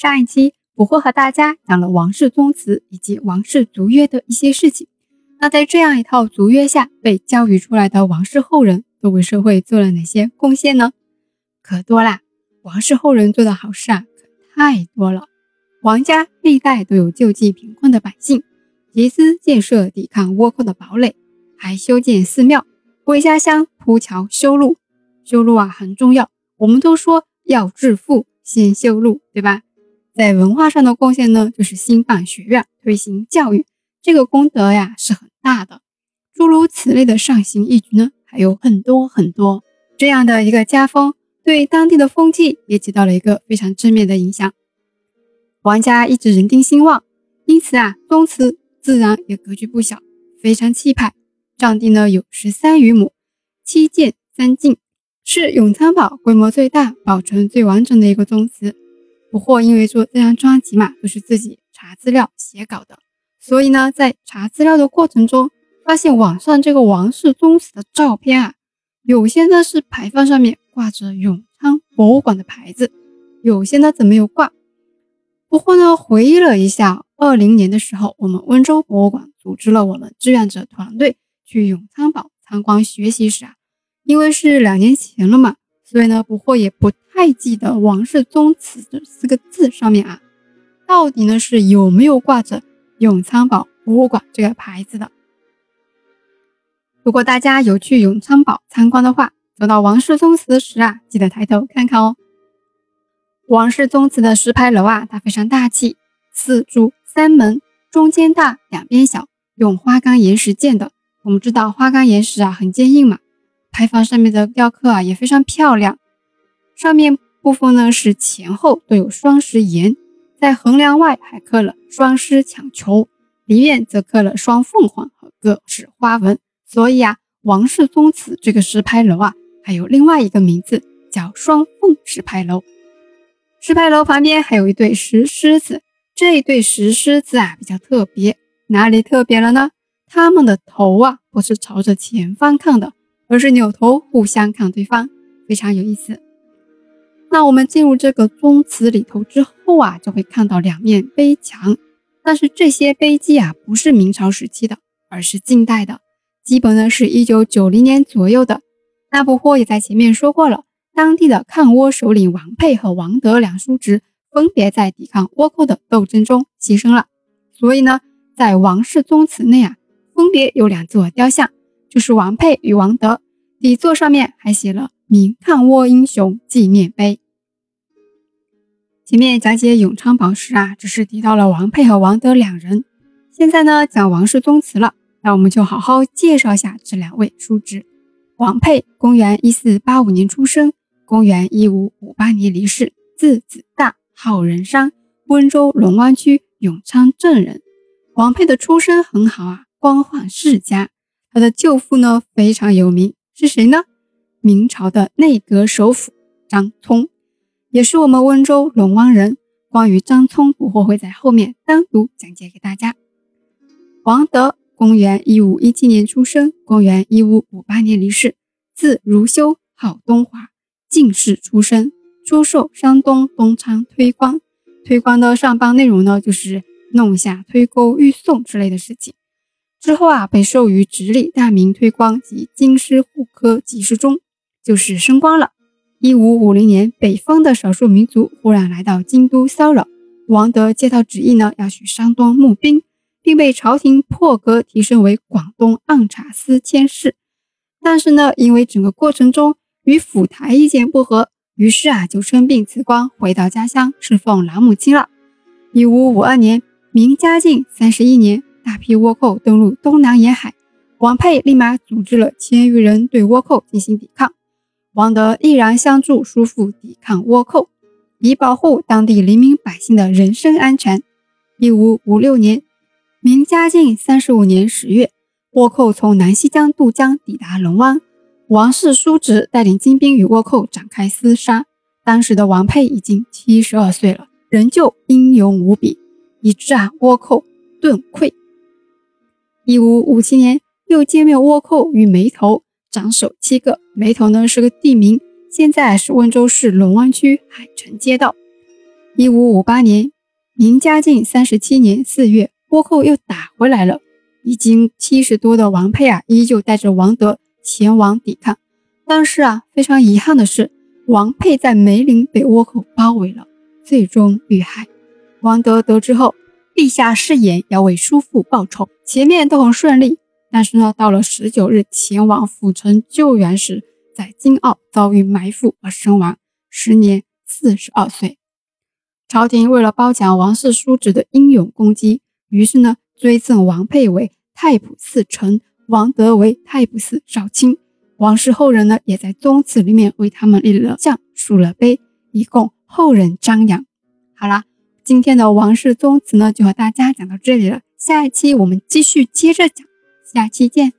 上一期我会和大家讲了王氏宗祠以及王氏族约的一些事情。那在这样一套族约下被教育出来的王氏后人都为社会做了哪些贡献呢？可多啦！王氏后人做的好事啊，可太多了。王家历代都有救济贫困的百姓，集资建设抵抗倭寇的堡垒，还修建寺庙，为家乡铺桥修路。修路啊很重要，我们都说要致富先修路，对吧？在文化上的贡献呢，就是兴办学院，推行教育，这个功德呀是很大的。诸如此类的上行义举呢，还有很多很多。这样的一个家风，对当地的风气也起到了一个非常正面的影响。王家一直人丁兴旺，因此啊，宗祠自然也格局不小，非常气派。占地呢有十三余亩，七建三进，是永昌堡规模最大、保存最完整的一个宗祠。不过因为做这张专辑嘛，都是自己查资料写稿的，所以呢，在查资料的过程中，发现网上这个王氏宗祠的照片啊，有些呢是牌坊上面挂着永昌博物馆的牌子，有些呢则没有挂。不过呢，回忆了一下，二零年的时候，我们温州博物馆组织了我们志愿者团队去永昌堡参观学习时啊，因为是两年前了嘛，所以呢，不惑也不太记得“王氏宗祠”这四个字上面啊，到底呢是有没有挂着永昌堡博物馆这个牌子的。如果大家有去永昌堡参观的话，走到王氏宗祠时啊，记得抬头看看哦。王氏宗祠的石牌楼啊，它非常大气，四柱三门，中间大，两边小，用花岗岩石建的。我们知道花岗岩石啊很坚硬嘛，牌坊上面的雕刻啊也非常漂亮。上面部分呢是前后都有双石岩，在横梁外还刻了双狮抢球，里面则刻了双凤凰和各式花纹。所以啊，王氏宗祠这个石牌楼啊，还有另外一个名字叫双凤石牌楼。石牌楼旁边还有一对石狮子，这一对石狮子啊比较特别，哪里特别了呢？他们的头啊不是朝着前方看的，而是扭头互相看对方，非常有意思。那我们进入这个宗祠里头之后啊，就会看到两面碑墙，但是这些碑记啊不是明朝时期的，而是近代的，基本呢是一九九零年左右的。那不惑也在前面说过了。当地的抗倭首领王佩和王德两叔侄分别在抵抗倭寇的斗争中牺牲了，所以呢，在王氏宗祠内啊，分别有两座雕像，就是王佩与王德，底座上面还写了“明抗倭英雄纪念碑”。前面讲解永昌堡时啊，只是提到了王佩和王德两人，现在呢讲王氏宗祠了，那我们就好好介绍一下这两位叔侄。王佩，公元一四八五年出生。公元一五五八年离世，字子大，号仁山，温州龙湾区永昌镇人。王佩的出身很好啊，官宦世家。他的舅父呢非常有名，是谁呢？明朝的内阁首辅张聪，也是我们温州龙湾人。关于张聪，我会在后面单独讲解给大家。王德，公元一五一七年出生，公元一五五八年离世，字如修，号东华。进士出身，出授山东东昌推官。推官的上班内容呢，就是弄下推钩、御送之类的事情。之后啊，被授予直隶大名推官及京师户科给事中，就是升官了。一五五零年，北方的少数民族忽然来到京都骚扰，王德接到旨意呢，要去山东募兵，并被朝廷破格提升为广东按察司佥事。但是呢，因为整个过程中，与府台意见不合，于是啊就生病辞官，回到家乡侍奉老母亲了。一五五二年，明嘉靖三十一年，大批倭寇登陆东南沿海，王佩立马组织了千余人对倭寇进行抵抗。王德毅然相助，叔父抵抗倭寇，以保护当地黎民百姓的人身安全。一五五六年，明嘉靖三十五年十月，倭寇从南溪江渡江抵达龙湾。王氏叔侄带领精兵与倭寇展开厮杀。当时的王佩已经七十二岁了，仍旧英勇无比，以致倭寇顿溃。一五五七年，又歼灭倭寇于眉头，长首七个。眉头呢是个地名，现在是温州市龙湾区海城街道。一五五八年，明嘉靖三十七年四月，倭寇又打回来了。已经七十多的王佩啊，依旧带着王德前往抵抗。但是啊，非常遗憾的是，王佩在梅林被倭寇包围了，最终遇害。王德得知后，立下誓言要为叔父报仇。前面都很顺利，但是呢，到了十九日前往府城救援时，在金澳遭遇埋伏而身亡，时年四十二岁。朝廷为了褒奖王氏叔侄的英勇攻击，于是呢，追赠王佩为太仆寺丞，王德为太仆寺少卿。王氏后人呢，也在宗祠里面为他们立了像、竖了碑，以供后人瞻仰。好啦，今天的王氏宗祠呢，就和大家讲到这里了。下一期我们继续接着讲，下期见。